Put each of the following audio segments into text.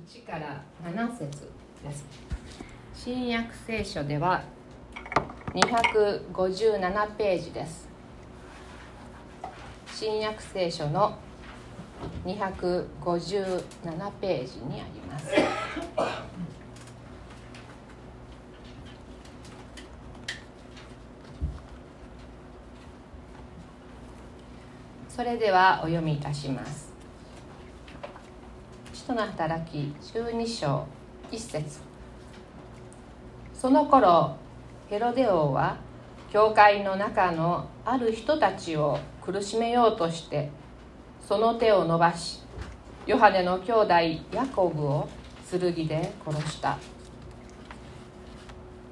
1から7節です。新約聖書では257ページです。新約聖書の257ページにあります。それではお読みいたします。の働き12章1節。その頃ヘロデ王は教会の中のある人たちを苦しめようとしてその手を伸ばしヨハネの兄弟ヤコブを剣で殺した。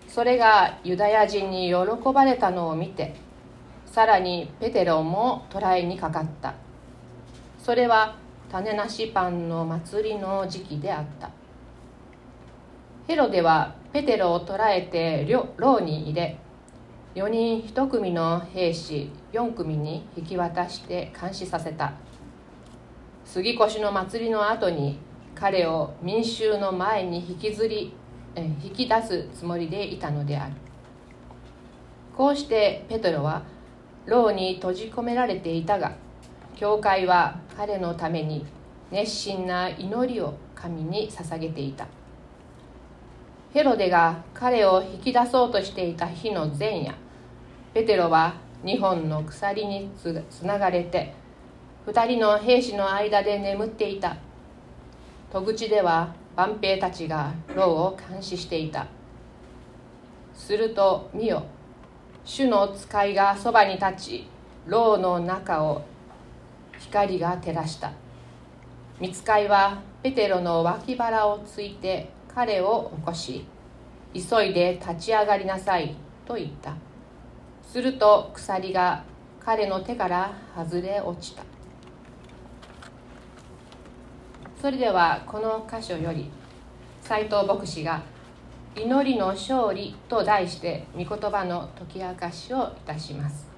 それがユダヤ人に喜ばれたのを見てさらにペテロも捕らえにかかった。それは種なしパンの祭りの時期であった。ヘロデはペテロを捕らえて牢に入れ4人1組の兵士4組に引き渡して監視させた。杉越の祭りの後に彼を民衆の前に引きずり引き出すつもりでいたのである。こうしてペトロは牢に閉じ込められていたが教会は彼のために熱心な祈りを神に捧げていた。ヘロデが彼を引き出そうとしていた日の前夜ペテロは2本の鎖につながれて2人の兵士の間で眠っていた。戸口では万兵たちが牢を監視していた。すると見よ主の使いがそばに立ち牢の中を光が照らした。見つかいはペテロの脇腹をついて彼を起こし急いで立ち上がりなさいと言った。すると鎖が彼の手から外れ落ちた。それではこの箇所より斎藤牧師が「祈りの勝利」と題して御言葉の解き明かしをいたします。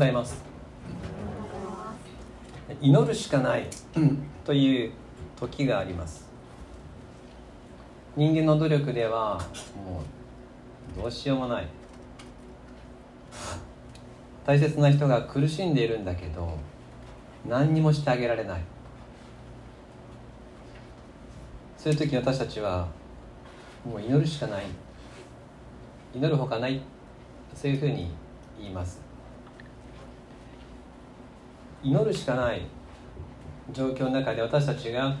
ざいます。祈るしかないという時があります。人間の努力ではもうどうしようもない。大切な人が苦しんでいるんだけど何にもしてあげられない。そういう時私たちはもう祈るしかない。祈るほかない。そういうふうに言います。祈るしかない。状況の中で私たちが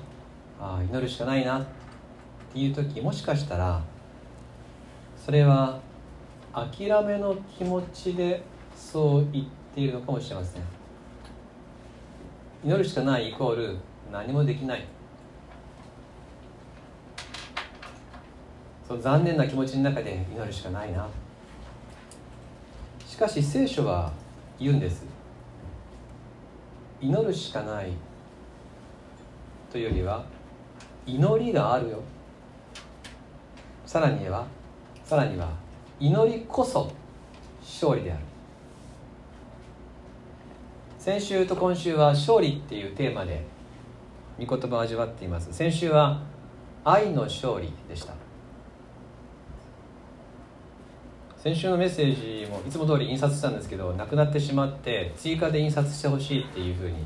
あ祈るしかないなっていう時もしかしたらそれは諦めの気持ちでそう言っているのかもしれません。祈るしかないイコール何もできない。そう残念な気持ちの中で祈るしかないな。しかし聖書は言うんです。祈るしかないというよりは祈りがあるよ。さらにはさらには祈りこそ勝利である。先週と今週は勝利っていうテーマで御言葉を味わっています。先週は愛の勝利でした。先週のメッセージもいつも通り印刷したんですけどなくなってしまって追加で印刷してほしいっていうふうに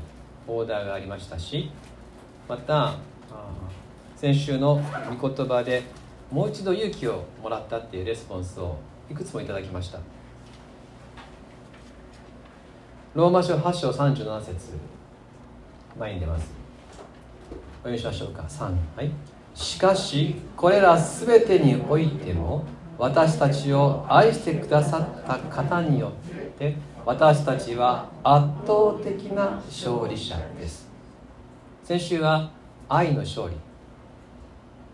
オーダーがありましたしまた先週の御言葉でもう一度勇気をもらったっていうレスポンスをいくつもいただきました。ローマ書8章37節。前に出ます。お読みしましょうか。3はい。しかしこれら全てにおいても私たちを愛してくださった方によって私たちは圧倒的な勝利者です。先週は愛の勝利。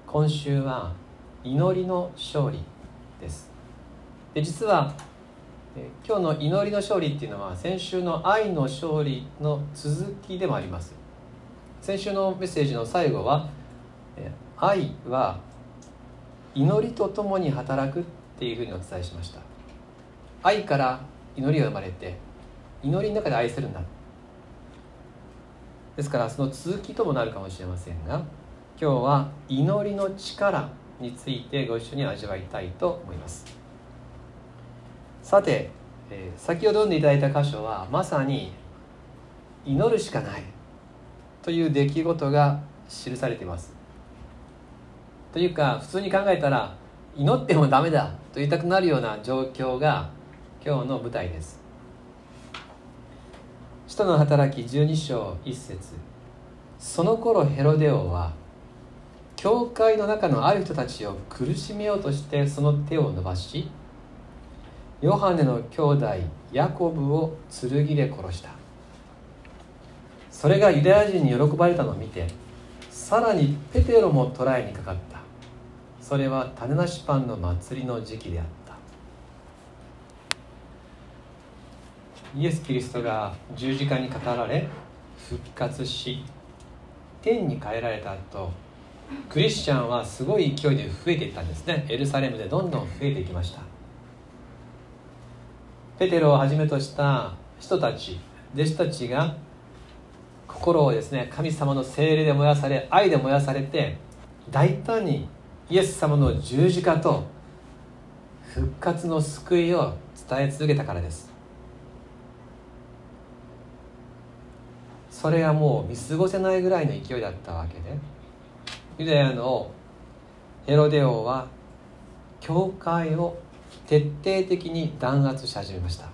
今週は祈りの勝利です。で実は今日の祈りの勝利っていうのは先週の愛の勝利の続きでもあります。先週のメッセージの最後は愛は祈りとともに働くっていうふうにお伝えしました。愛から祈りが生まれて祈りの中で愛せるんだ。ですからその続きともなるかもしれませんが今日は祈りの力についてご一緒に味わいたいと思います。さて、えー、先ほど読んでいただいた箇所はまさに祈るしかないという出来事が記されています。というか普通に考えたら祈ってもダメだと言いたくなるような状況が今日の舞台です。使徒の働き12章1節。その頃ヘロデ王は教会の中のある人たちを苦しめようとしてその手を伸ばしヨハネの兄弟ヤコブを剣で殺した。それがユダヤ人に喜ばれたのを見てさらにペテロも捕らえにかかった。それは種なしパンの祭りの時期であった。イエス・キリストが十字架にかかられ復活し天に帰られた後クリスチャンはすごい勢いで増えていったんですね。エルサレムでどんどん増えていきました。ペテロをはじめとした人たち弟子たちが心をですね神様の精霊で燃やされ愛で燃やされて大胆にイエス様の十字架と復活の救いを伝え続けたからです。それはもう見過ごせないぐらいの勢いだったわけで。ユダヤのヘロデ王は教会を徹底的に弾圧し始めました。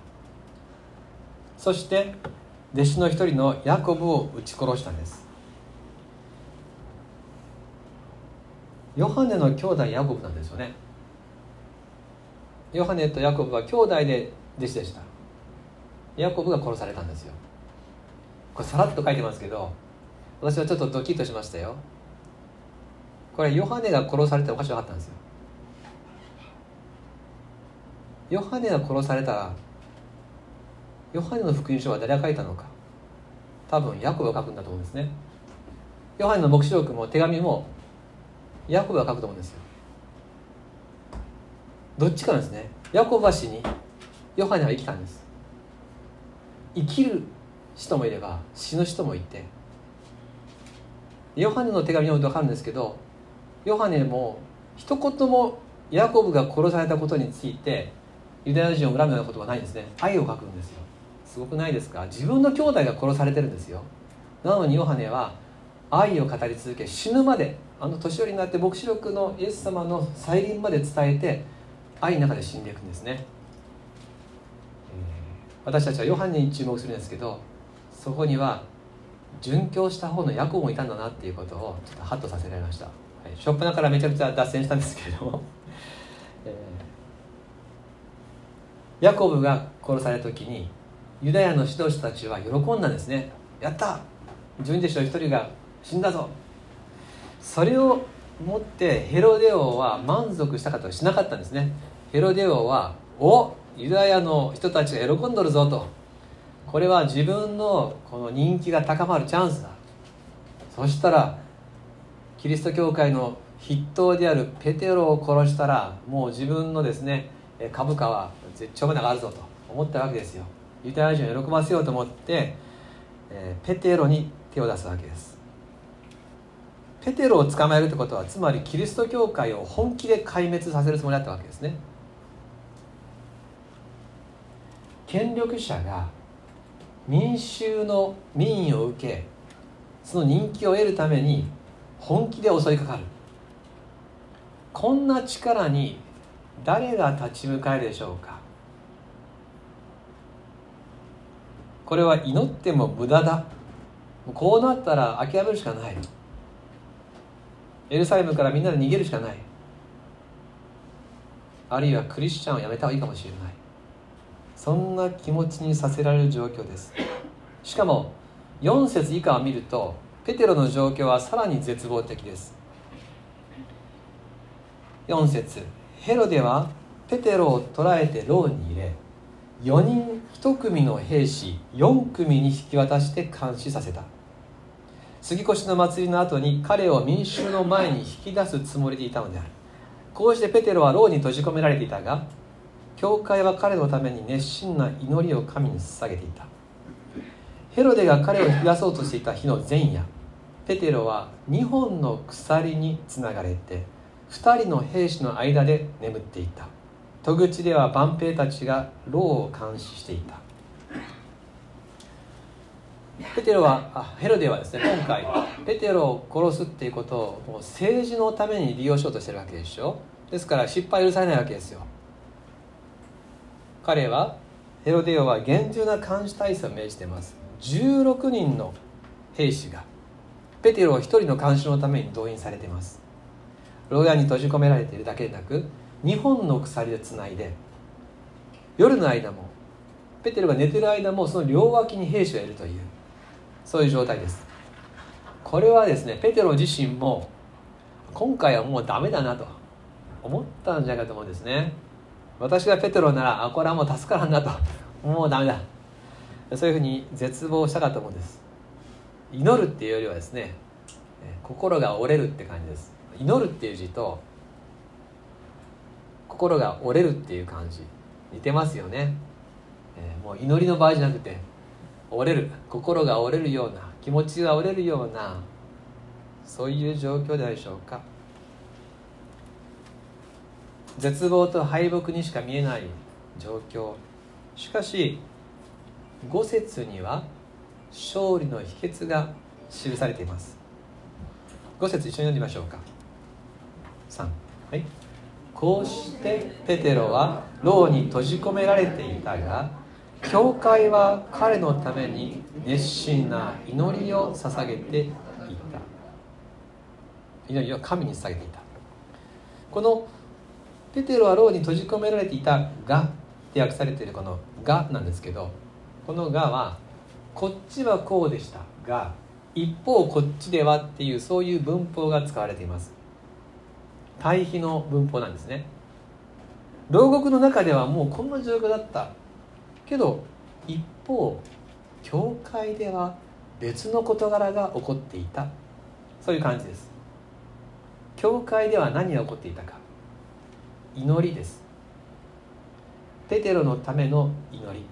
そして弟子の一人のヤコブを撃ち殺したんです。ヨハネの兄弟ヤコブなんですよね。ヨハネとヤコブは兄弟で弟子でした。ヤコブが殺されたんですよ。これさらっと書いてますけど私はちょっとドキッとしましたよ。これヨハネが殺されておかしかったんですよ。ヨハネが殺されたヨハネの福音書は誰が書いたのか。多分ヤコブが書くんだと思うんですね。ヨハネの黙示録も手紙もヤコブが書くと思うんですよ。どっちかなんですね。ヤコブは死にヨハネは生きたんです。生きる人もいれば死ぬ人もいて。ヨハネの手紙を読むと分かるんですけどヨハネも一言もヤコブが殺されたことについてユダヤ人を恨むようなことはないんですね。愛を書くんですよ。すごくないですか？自分の兄弟が殺されてるんですよ。なのにヨハネは愛を語り続け死ぬまであの年寄りになって黙示録のイエス様の再臨まで伝えて愛の中で死んでいくんですね、えー、私たちはヨハネに注目するんですけどそこには殉教した方のヤコブもいたんだなっていうことをちょっとハッとさせられました、はい、ショップナからめちゃくちゃ脱線したんですけれども、えーヤコブが殺された時にユダヤの指導者たちは喜んだんですね。やった！自分弟子の一人が死んだぞ。それを持ってヘロデ王は満足したかとしなかったんですね。ヘロデ王はおユダヤの人たちが喜んどるぞと。これは自分のこの人気が高まるチャンスだ。そしたらキリスト教会の筆頭であるペテロを殺したらもう自分のですね株価は絶頂まで上がるぞと。思ったわけですよ。ユダヤ人を喜ばせようと思って、え、ペテロに手を出すわけです。ペテロを捕まえるってことはつまりキリスト教会を本気で壊滅させるつもりだったわけですね。権力者が民衆の民意を受けその人気を得るために本気で襲いかかる。こんな力に誰が立ち向かえるでしょうか。これは祈っても無駄だ。こうなったら諦めるしかない。エルサレムからみんなで逃げるしかない。あるいはクリスチャンをやめた方がいいかもしれない。そんな気持ちにさせられる状況です。しかも4節以下を見るとペテロの状況はさらに絶望的です。4節ヘロデはペテロを捕らえて牢に入れ4人1組の兵士4組に引き渡して監視させた。杉越の祭りの後に彼を民衆の前に引き出すつもりでいたのである。こうしてペテロは牢に閉じ込められていたが教会は彼のために熱心な祈りを神に捧げていた。ヘロデが彼を引き出そうとしていた日の前夜ペテロは2本の鎖につながれて2人の兵士の間で眠っていた。戸口では万兵たちが牢を監視していた。ペテロはあヘロデはですね今回ペテロを殺すっていうことをもう政治のために利用しようとしてるわけでしょ？ですから失敗許されないわけですよ。彼はヘロデオは厳重な監視体制を命じています。16人の兵士がペテロを1人の監視のために動員されています。牢屋に閉じ込められているだけでなく2本の鎖でつないで夜の間もペテロが寝てる間もその両脇に兵士がいるという。そういう状態です。これはですねペテロ自身も今回はもうダメだなと思ったんじゃないかと思うんですね。私がペテロならあこれはもう助からんなともうダメだ。そういうふうに絶望したかと思うんです。祈るっていうよりはですね心が折れるって感じです。祈るっていう字と心が折れるっていう感じ似てますよね、えー、もう祈りの場合じゃなくて折れる心が折れるような気持ちが折れるようなそういう状況でしょうか。絶望と敗北にしか見えない状況。しかし五節には勝利の秘訣が記されています。五節一緒に読んでみましょうか。3はい。こうしてペテロは牢に閉じ込められていたが教会は彼のために熱心な祈りを捧げていた。祈りを神に捧げていた。このペテロは牢に閉じ込められていたがって訳されているこのがなんですけどこのがはこっちはこうでした。が一方こっちではっていうそういう文法が使われています。対比の文法なんですね。牢獄の中ではもうこんな状況だった。けど一方教会では別の事柄が起こっていた。そういう感じです。教会では何が起こっていたか。祈りです。ペテロのための祈り。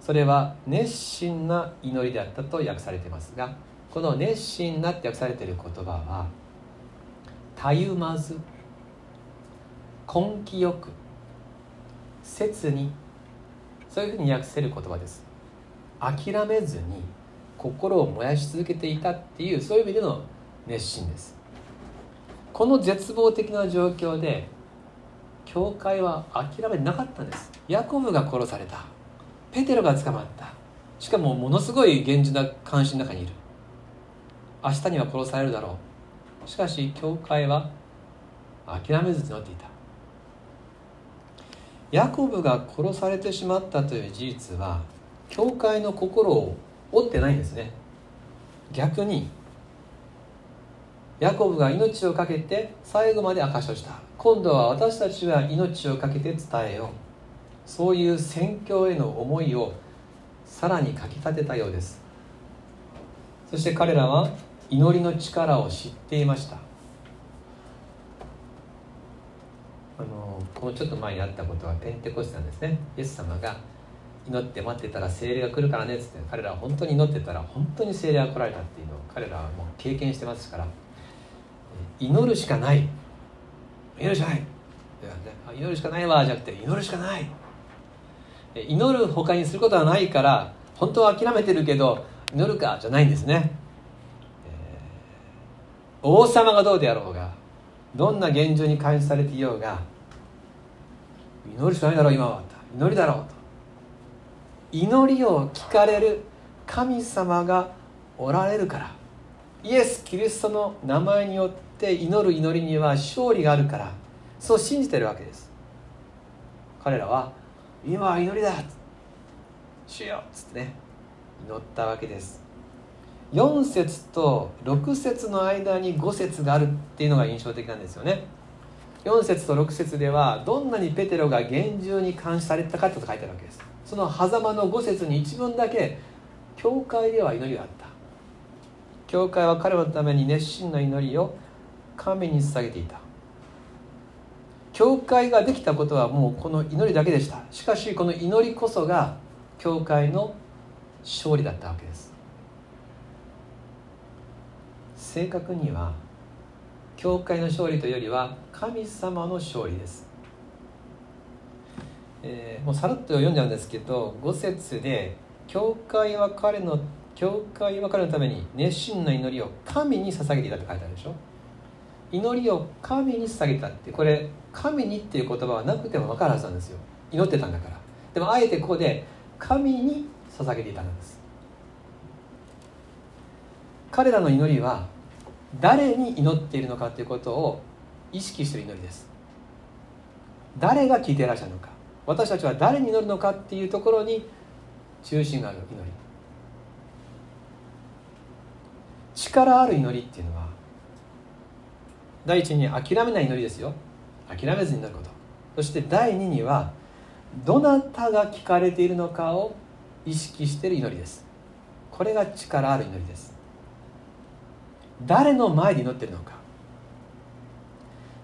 それは熱心な祈りであったと訳されてますがこの熱心なって訳されている言葉はたゆまず根気よく。切にそういうふうに訳せる言葉です。諦めずに心を燃やし続けていたっていうそういう意味での熱心です。この絶望的な状況で教会は諦めなかったんです。ヤコブが殺された。ペテロが捕まった。しかもものすごい厳重な監視の中にいる。明日には殺されるだろう。しかし教会は諦めずに祈っていた。ヤコブが殺されてしまったという事実は教会の心を折ってないんですね。逆にヤコブが命を懸けて最後まで証しをした。今度は私たちは命を懸けて伝えよう。そういう宣教への思いをさらにかきたてたようです。そして彼らは祈りの力を知っていました。あのこのちょっと前にあったことはペンテコステなんですね。イエス様が祈って待ってたら精霊が来るからねっつって彼らは本当に祈ってたら本当に精霊が来られたっていうのを彼らはもう経験してますから。祈るしかない。祈るしかない。祈るしかないわじゃなくて祈るしかない。祈る他にすることはないから本当は諦めてるけど祈るかじゃないんですね、えー、王様がどうであろうがどんな現状に監視されていようが祈るしかないだろう今は祈りだろうと。祈りを聞かれる神様がおられるから。イエス・キリストの名前によって祈る祈りには勝利があるから。そう信じてるわけです。彼らは今は祈りだ主よっつってね祈ったわけです。4節と6節の間に5節があるっていうのが印象的なんですよね。4節と6節ではどんなにペテロが厳重に監視されたかと書いてあるわけです。その狭間の5節に一文だけ教会では祈りがあった。教会は彼のために熱心な祈りを神に捧げていた。教会ができたことはもうこの祈りだけでした。しかしこの祈りこそが教会の勝利だったわけです。正確には教会の勝利というよりは神様の勝利です、えー、もうさらっと読んじゃうんですけど5節で教会は彼の教会は彼のために熱心な祈りを神に捧げていたって書いてあるでしょ？祈りを神に捧げたってこれ神にっていう言葉はなくても分かるはずなんですよ。祈ってたんだから。でもあえてここで神に捧げていたんです。彼らの祈りは誰に祈っているのかということを意識している祈りです。誰が聞いていらっしゃるのか。私たちは誰に祈るのかっていうところに中心がある祈り。力ある祈りっていうのは第一に諦めない祈りですよ。諦めずになること。そして第二にはどなたが聞かれているのかを意識している祈りです。これが力ある祈りです。誰の前で祈ってるのか。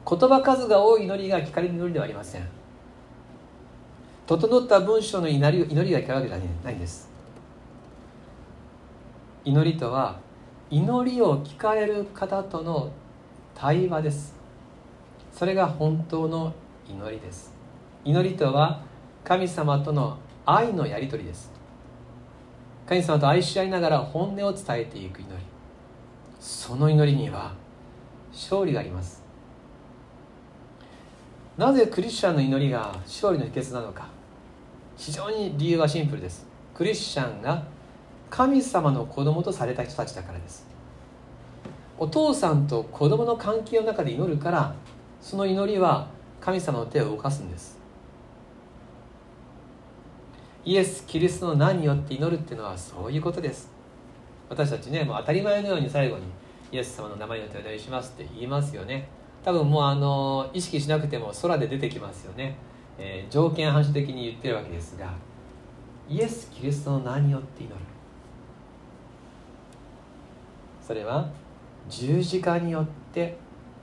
言葉数が多い祈りが聞かれる祈りではありません。整った文章の祈り祈りが聞かれるわけじゃないんです。祈りとは祈りを聞かれる方との対話です。それが本当の祈りです。祈りとは神様との愛のやり取りです。神様と愛し合いながら本音を伝えていく祈り。その祈りには勝利があります。なぜクリスチャンの祈りが勝利の秘訣なのか。非常に理由はシンプルです。クリスチャンが神様の子供とされた人たちだからです。お父さんと子供の関係の中で祈るからその祈りは神様の手を動かすんです。イエス・キリストの名によって祈るっていうのはそういうことです。私たちねもう当たり前のように最後にイエス様の名前によってお祈りしますって言いますよね。多分もうあの意識しなくても空で出てきますよね、えー、条件反射的に言ってるわけですがイエス・キリストの名によって祈る。それは十字架によって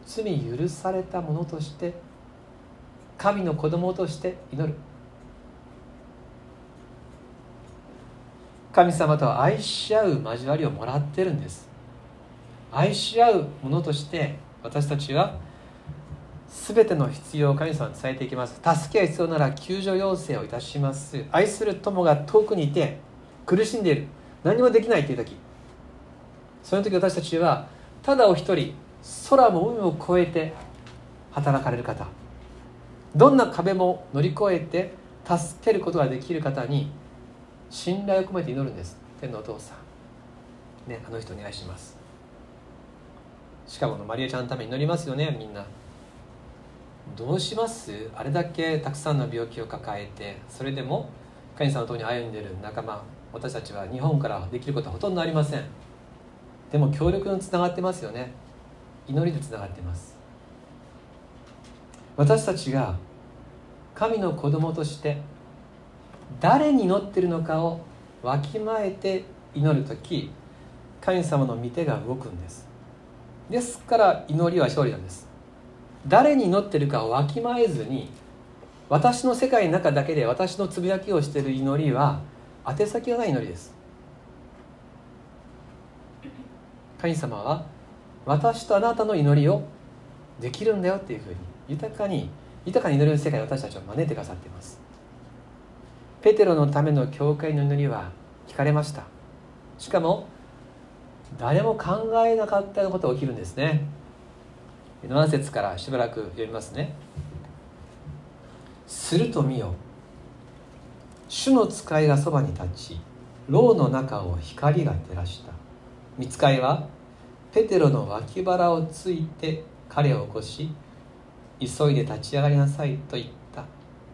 罪許されたものとして神の子供として祈る。神様と愛し合う交わりをもらってるんです。愛し合うものとして私たちは全ての必要を神様に伝えていきます。助けが必要なら救助要請をいたします。愛する友が遠くにいて苦しんでいる。何もできないという時。その時私たちはただお一人空も海も越えて働かれる方。どんな壁も乗り越えて助けることができる方に信頼を込めて祈るんです。天のお父さん。ねあの人お願いします。しかもマリアちゃんのために祈りますよねみんな。どうします？あれだけたくさんの病気を抱えてそれでも神様のとこに歩んでいる仲間私たちは日本からできることはほとんどありません。でも協力につながってますよね。祈りでつながってます。私たちが神の子供として誰に祈ってるのかをわきまえて祈る時神様の御手が動くんです。ですから祈りは勝利なんです。誰に祈ってるかをわきまえずに私の世界の中だけで私のつぶやきをしている祈りは宛先がない祈りです。神様は私とあなたの祈りをできるんだよっていうふうに豊かに豊かに祈れる世界を私たちは招いてくださっています。ペテロのための教会の祈りは聞かれました。しかも誰も考えなかったようなことが起きるんですね。7節からしばらく読みますね。すると見よ。主の使いがそばに立ち牢の中を光が照らした。見つかいはペテロの脇腹をついて彼を起こし急いで立ち上がりなさいと言った。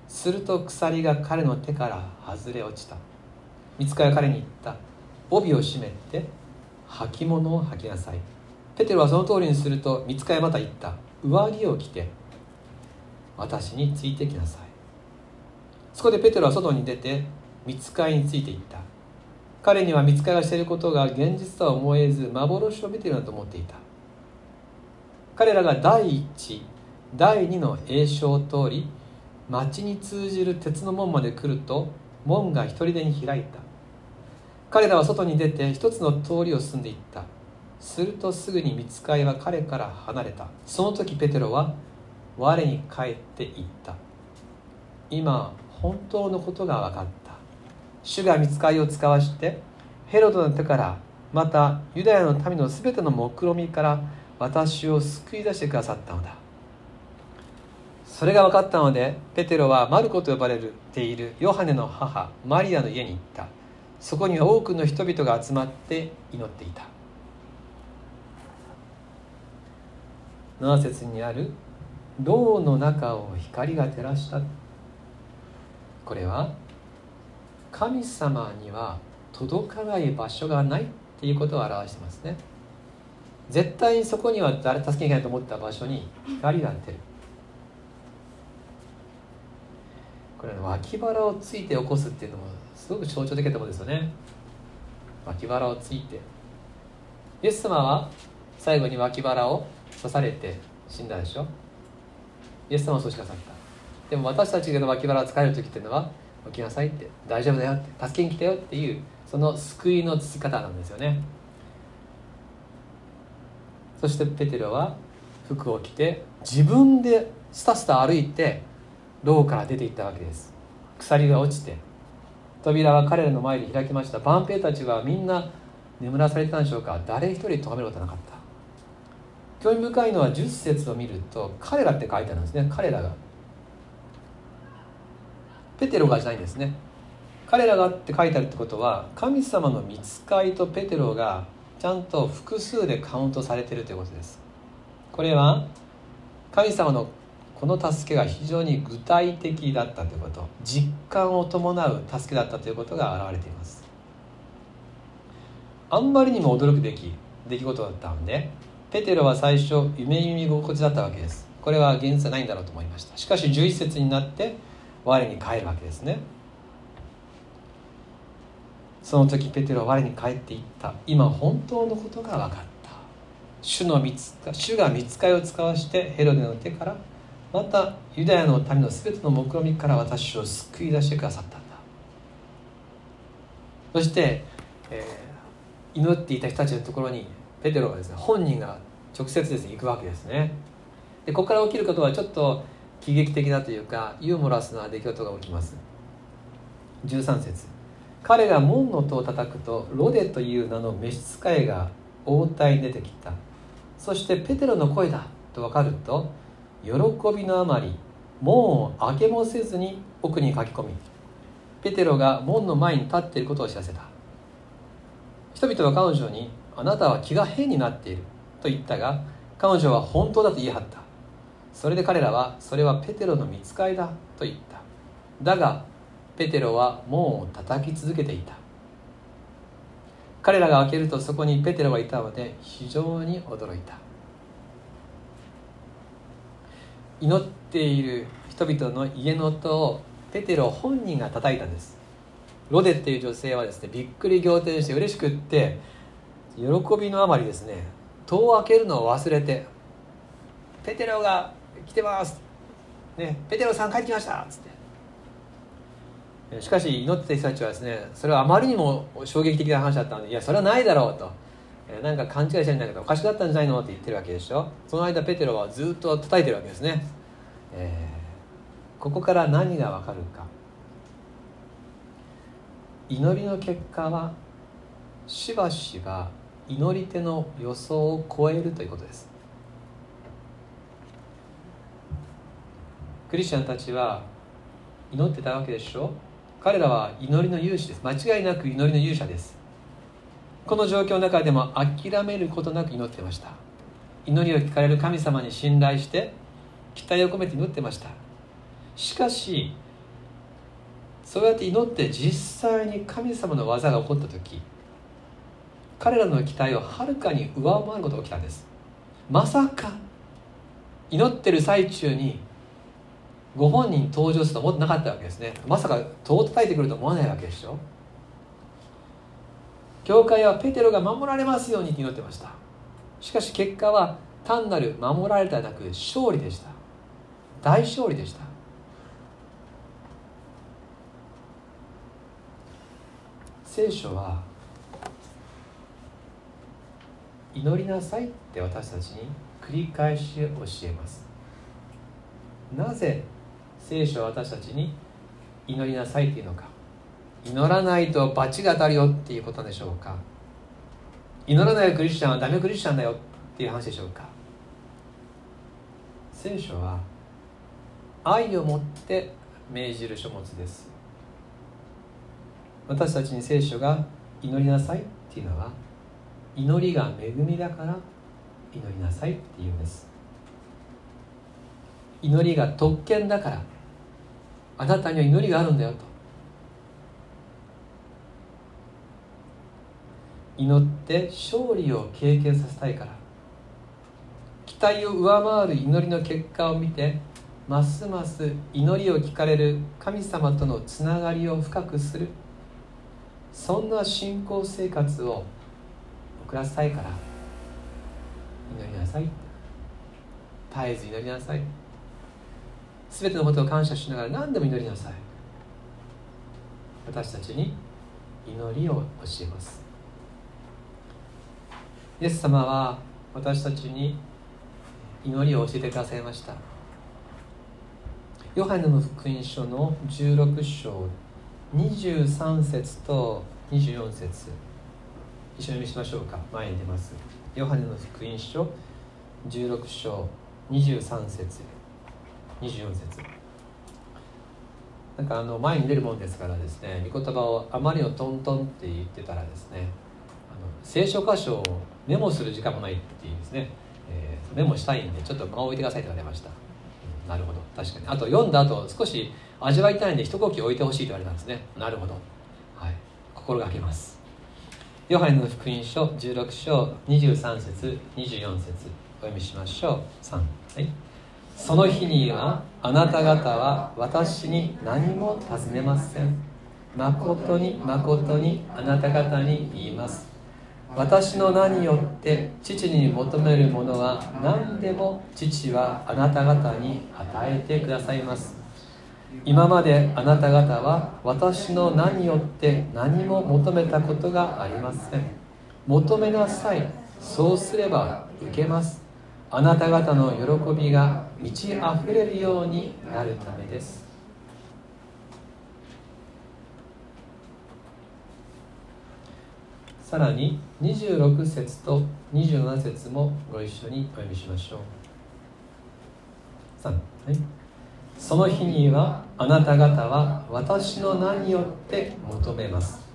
すると鎖が彼の手から外れ落ちた。見つかいは彼に言った。帯を締めて履物を履きなさい。ペテロはその通りにすると見つかいまた言った。上着を着て私についてきなさい。そこでペテロは外に出て見つかいについていった。彼には見つかいがしていることが現実とは思えず幻を見ているなと思っていた。彼らが第一第二の栄唱を通り町に通じる鉄の門まで来ると門が一人でに開いた。彼らは外に出て一つの通りを進んでいった。するとすぐに見つかいは彼から離れた。その時ペテロは我に帰っていった。今本当のことが分かった。主が見つかいを使わしてヘロドの手からまたユダヤの民の全ての目論見から私を救い出してくださったのだ。それが分かったのでペテロはマルコと呼ばれているヨハネの母マリアの家に行った。そこには多くの人々が集まって祈っていた。7節にある「牢の中を光が照らした」これは神様には届かない場所がないっていうことを表してますね。絶対にそこには誰助けにいけないと思った場所に光が出る。これ、脇腹をついて起こすっていうのもすごく象徴的だと思うんですよね。脇腹をついて。イエス様は最後に脇腹を刺されて死んだでしょ。イエス様はそうしなさった。でも私たちが脇腹を疲れる時っていうのは起きなさいって。大丈夫だよって。助けに来たよっていうその救いのつき方なんですよね。そしてペテロは服を着て自分でスタスタ歩いて牢から出て行ったわけです。鎖が落ちて扉は彼らの前に開きました。万兵たちはみんな眠らされてたんでしょうか。誰一人止めることはなかった。興味深いのは10節を見ると彼らって書いてあるんですね。彼らが。ペテロがじゃないんですね。彼らがって書いてあるってことは神様の見つかいとペテロがちゃんと複数でカウントされてるということです。これは神様のこの助けが非常に具体的だったということ実感を伴う助けだったということが表れています。あんまりにも驚くべき出来事だったんでペテロは最初夢耳心地だったわけです。これは現実はないんだろうと思いました。しかし11節になって我に帰るわけですね。その時ペテロは我に帰っていった。今本当のことが分かった。主の見つか主が見つかりを使わしてヘロデの手からまたユダヤの民の全ての目論見から私を救い出してくださったんだ。そして、えー、祈っていた人たちのところにペテロがですね本人が直接ですね行くわけですね。でここから起きることはちょっと喜劇的なというかユーモラスな出来事が起きます。13節。彼が門の戸を叩くとロデという名の召使いが応対に出てきた。そしてペテロの声だと分かると喜びのあまり門を開けもせずに奥に書き込みペテロが門の前に立っていることを知らせた。人々は彼女に「あなたは気が変になっている」と言ったが彼女は本当だと言い張った。それで彼らはそれはペテロの見つかりだと言った。だがペテロは門を叩き続けていた。彼らが開けるとそこにペテロがいたので非常に驚いた。祈っている人々の家の音をペテロ本人が叩いたんです。ロデっていう女性はですねびっくり仰天して嬉しくって喜びのあまりですね戸を開けるのを忘れて「ペテロが来てます」ね「ペテロさん帰ってきました」っつって。しかし祈ってた人たちはですねそれはあまりにも衝撃的な話だったのでいやそれはないだろうと。なんか勘違いしてるんだけどおかしかったんじゃないのって言ってるわけでしょ。その間ペテロはずっと叩いてるわけですね、えー、ここから何がわかるか。祈りの結果はしばしば祈り手の予想を超えるということです。クリスチャンたちは祈ってたわけでしょ。彼らは祈りの勇士です。間違いなく祈りの勇者です。この状況の中でも諦めることなく祈ってました。祈りを聞かれる神様に信頼して期待を込めて祈ってました。しかしそうやって祈って実際に神様の技が起こった時彼らの期待をはるかに上回ることが起きたんです。まさか祈ってる最中にご本人登場すると思ってなかったわけですね。まさか戸を叩いてくると思わないわけでしょ。教会はペテロが守られますように祈ってました。しかし結果は単なる守られたなく勝利でした。大勝利でした。聖書は祈りなさいって私たちに繰り返し教えます。なぜ聖書は私たちに祈りなさいっていうのか。祈らないと罰が当たるよっていうことでしょうか。祈らないクリスチャンはダメクリスチャンだよっていう話でしょうか。聖書は愛を持って命じる書物です。私たちに聖書が祈りなさいっていうのは祈りが恵みだから祈りなさいっていうんです。祈りが特権だから。あなたには祈りがあるんだよと。祈って勝利を経験させたいから。期待を上回る祈りの結果を見てますます祈りを聞かれる神様とのつながりを深くする。そんな信仰生活を送らせたいから。祈りなさい絶えず祈りなさい。全てのことを感謝しながら何でも祈りなさい。私たちに祈りを教えます。イエス様は私たちに祈りを教えてくださいました。ヨハネの福音書の16章23節と24節一緒に見しましょうか。前に出ます。ヨハネの福音書16章23節24節。なんかあの前に出るもんですからですね御言葉をあまりのトントンって言ってたらですね聖書箇所をメモする時間もないっていうですね、えー、メモしたいんでちょっと間を置いてくださいと言われました、うん、なるほど。確かに。あと読んだ後少し味わいたいんで一呼吸置いてほしいと言われたんですね。なるほど。はい。心がけます。ヨハネの福音書16章23節24節お読みしましょう。3はい。その日にはあなた方は私に何も尋ねません。誠に誠にあなた方に言います。私の名によって父に求めるものは何でも父はあなた方に与えてくださいます。今まであなた方は私の名によって何も求めたことがありません。求めなさい。そうすれば受けます。あなた方の喜びが満ち溢れるようになるためです。さらに26節と27節もご一緒にお読みしましょう。3はい。その日にはあなた方は私の名によって求めます。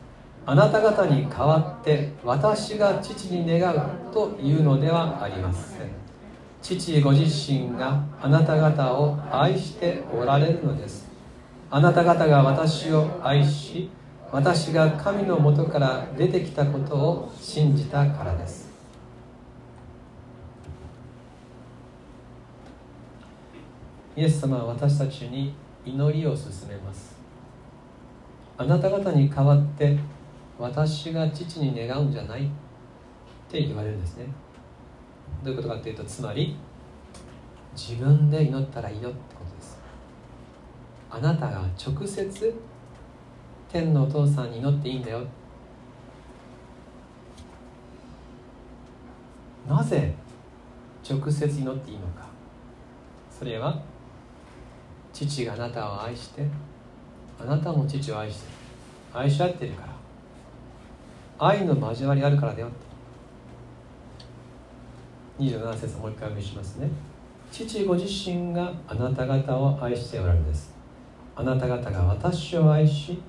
あなた方に代わって私が父に願うというのではありません。父ご自身があなた方を愛しておられるのです。あなた方が私を愛し私が神のもとから出てきたことを信じたからです。イエス様は私たちに祈りを進めます。あなた方に代わって私が父に願うんじゃないって言われるんですね。どういうことかっていうとつまり自分で祈ったらいいよってことです。あなたが直接天のお父さんに祈っていいんだよ。なぜ直接祈っていいのか。それは父があなたを愛してあなたも父を愛して愛し合ってるから。愛の交わりあるからだよ27節もう一回お見せしますね。父ご自身があなた方を愛しておられるんです。あなた方が私を愛し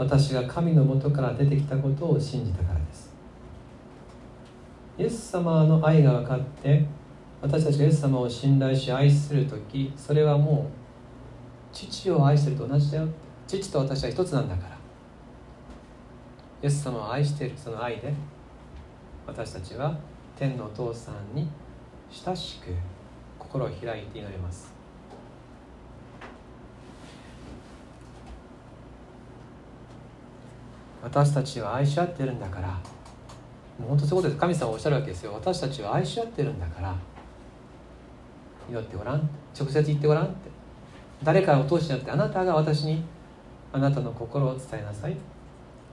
私が神のもとから出てきたことを信じたからです。イエス様の愛が分かって私たちがイエス様を信頼し愛する時それはもう父を愛してると同じだよ。父と私は一つなんだから。イエス様を愛しているその愛で私たちは天のお父さんに親しく心を開いて祈ります。私たちは愛し合ってるんだから。もう本当そういうことです。神様おっしゃるわけですよ。私たちは愛し合ってるんだから。祈ってごらん。直接言ってごらんって。誰かを通してなくてあなたが私にあなたの心を伝えなさい。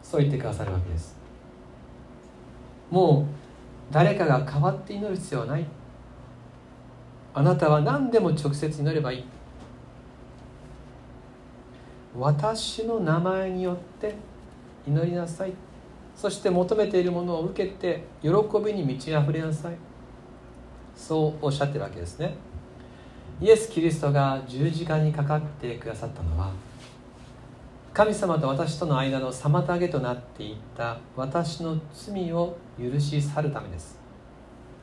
そう言ってくださるわけです。もう誰かが代わって祈る必要はない。あなたは何でも直接祈ればいい。私の名前によって祈りなさい。そして求めているものを受けて喜びに満ち溢れなさい。そうおっしゃってるわけですね。イエス・キリストが十字架にかかってくださったのは神様と私との間の妨げとなっていった私の罪を許し去るためです。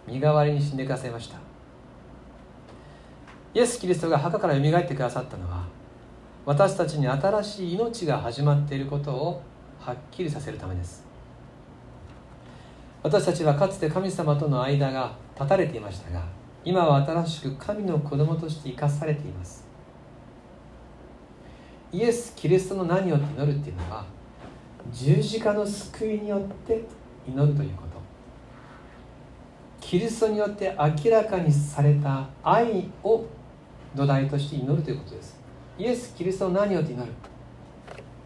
身代わりに死んでくださいました。イエス・キリストが墓からよみがえってくださったのは私たちに新しい命が始まっていることをはっきりさせるためです。私たちはかつて神様との間が断たれていましたが今は新しく神の子供として生かされています。イエス・キリストの名によって祈るっていうのは十字架の救いによって祈るということ。キリストによって明らかにされた愛を土台として祈るということです。イエス・キリストの名によって祈る。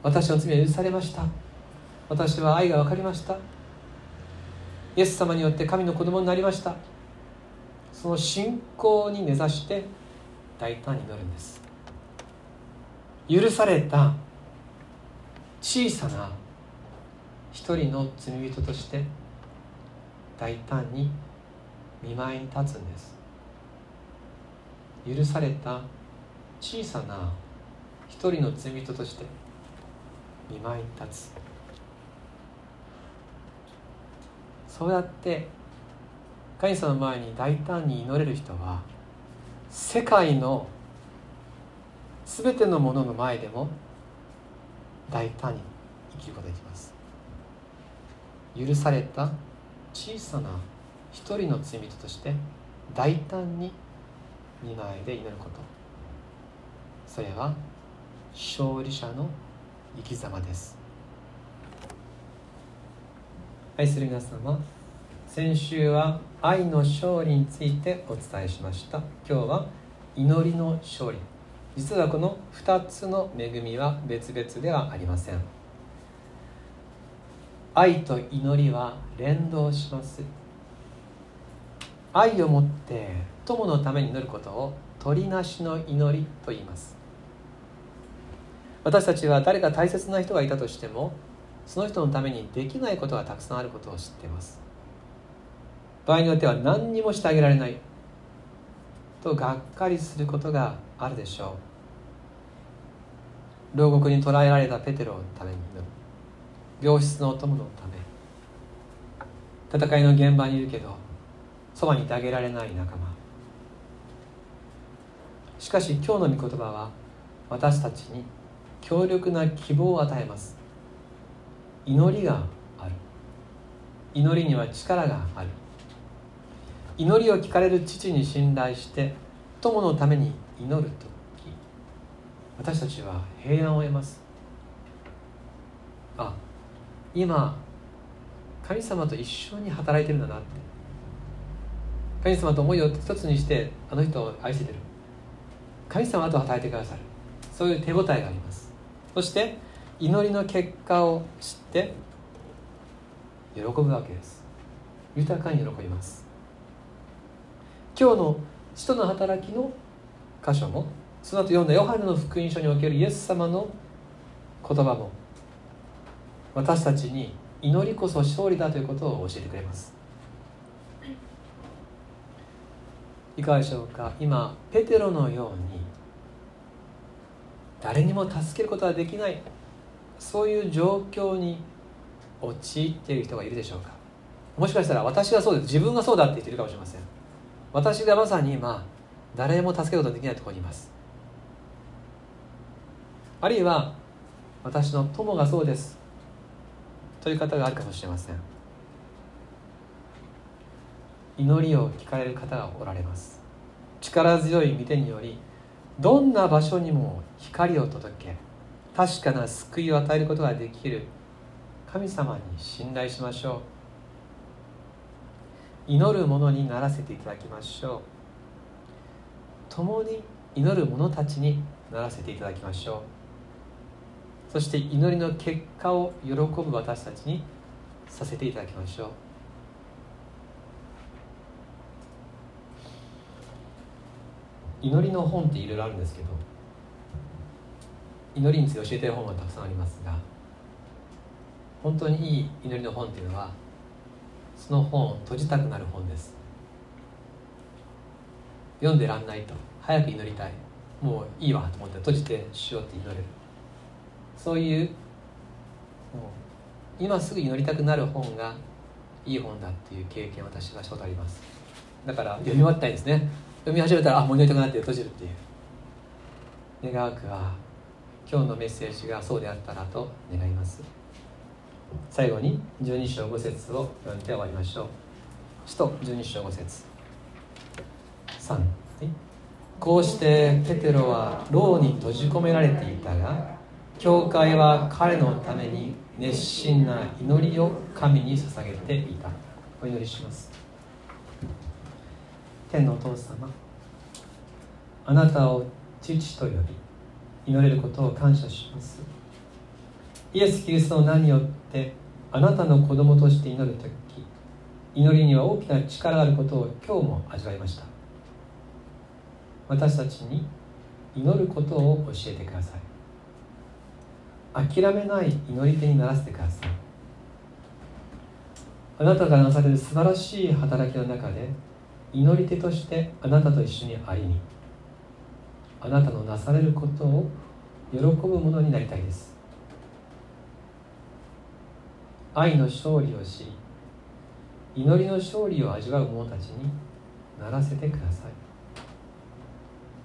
私の罪は許されました。私は愛が分かりました。イエス様によって神の子供になりました。その信仰に根ざして大胆に祈るんです。許された小さな一人の罪人として大胆に見舞いに立つんです。許された小さな一人の罪人として見舞いに立つ。そうやって神様の前に大胆に祈れる人は世界の全てのものの前でも大胆に生きることができます。許された小さな一人の罪人として大胆に見舞いで祈ること。それは勝利者の生き様です。愛する皆様。先週は愛の勝利についてお伝えしました。今日は祈りの勝利。実はこの2つの恵みは別々ではありません。愛と祈りは連動します。愛を持って友のために祈ることを鳥なしの祈りと言います。私たちは誰か大切な人がいたとしてもその人のためにできないことがたくさんあることを知っています。場合によっては何にもしてあげられない。とがっかりすることがあるでしょう。牢獄に捕らえられたペテロのために。病室のお供のため。戦いの現場にいるけどそばにいてあげられない仲間。しかし今日の御言葉は私たちに強力な希望を与えます。祈りがある。祈りには力がある。祈りを聞かれる父に信頼して友のために祈る時。私たちは平安を得ます。あ今神様と一緒に働いてるんだなって。神様と思いを一つにしてあの人を愛してる。神様と働いてくださる。そういう手応えがあります。そして祈りの結果を知って喜ぶわけです。豊かに喜びます。今日の使徒の働きの箇所もその後読んだヨハネの福音書におけるイエス様の言葉も私たちに祈りこそ勝利だということを教えてくれます。いかがでしょうか？今ペテロのように誰にも助けることはできない。そういう状況に陥っている人がいるでしょうか。もしかしたら私はそうです。自分がそうだって言ってるかもしれません。私がまさに今誰も助けることができないところにいます。あるいは私の友がそうです。という方があるかもしれません。祈りを聞かれる方がおられます。力強い御手によりどんな場所にも光を届け確かな救いを与えることができる。神様に信頼しましょう。祈る者にならせていただきましょう。共に祈る者たちにならせていただきましょう。そして祈りの結果を喜ぶ私たちにさせていただきましょう。祈りの本っていろいろあるんですけど祈りについて教えてる本がたくさんありますが本当にいい祈りの本っていうのはその本を閉じたくなる本です。読んでらんないと早く祈りたい。もういいわと思って閉じてしようって祈れる。そういうもう今すぐ祈りたくなる本がいい本だっていう経験私はしたことあります。だから読み終わったいですね。読み始めたらあもう祈りたくなって閉じるっていう。願わくは今日のメッセージがそうであったらと願います。最後に12章5節を読んで終わりましょう。使徒12章5節3、こうしてペテロは牢に閉じ込められていたが教会は彼のために熱心な祈りを神に捧げていた。お祈りします。天のお父様あなたを父と呼び祈れることを感謝します。イエス・キリストの名によってあなたの子供として祈る時祈りには大きな力があることを今日も味わいました。私たちに祈ることを教えてください。諦めない祈り手にならせてください。あなたがなされる素晴らしい働きの中で祈り手としてあなたと一緒に歩みあなたのなされることを喜ぶものになりたいです。愛の勝利をし祈りの勝利を味わう者たちにならせてくださ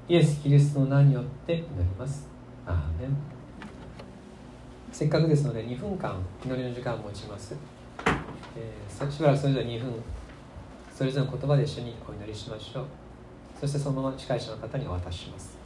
い。イエス・キリストの名によって祈ります。アーメン。せっかくですので2分間祈りの時間を持ちます、えー、しばらくそれぞれ2分それぞれの言葉で一緒にお祈りしましょう。そしてそのまま近い人の方にお渡しします。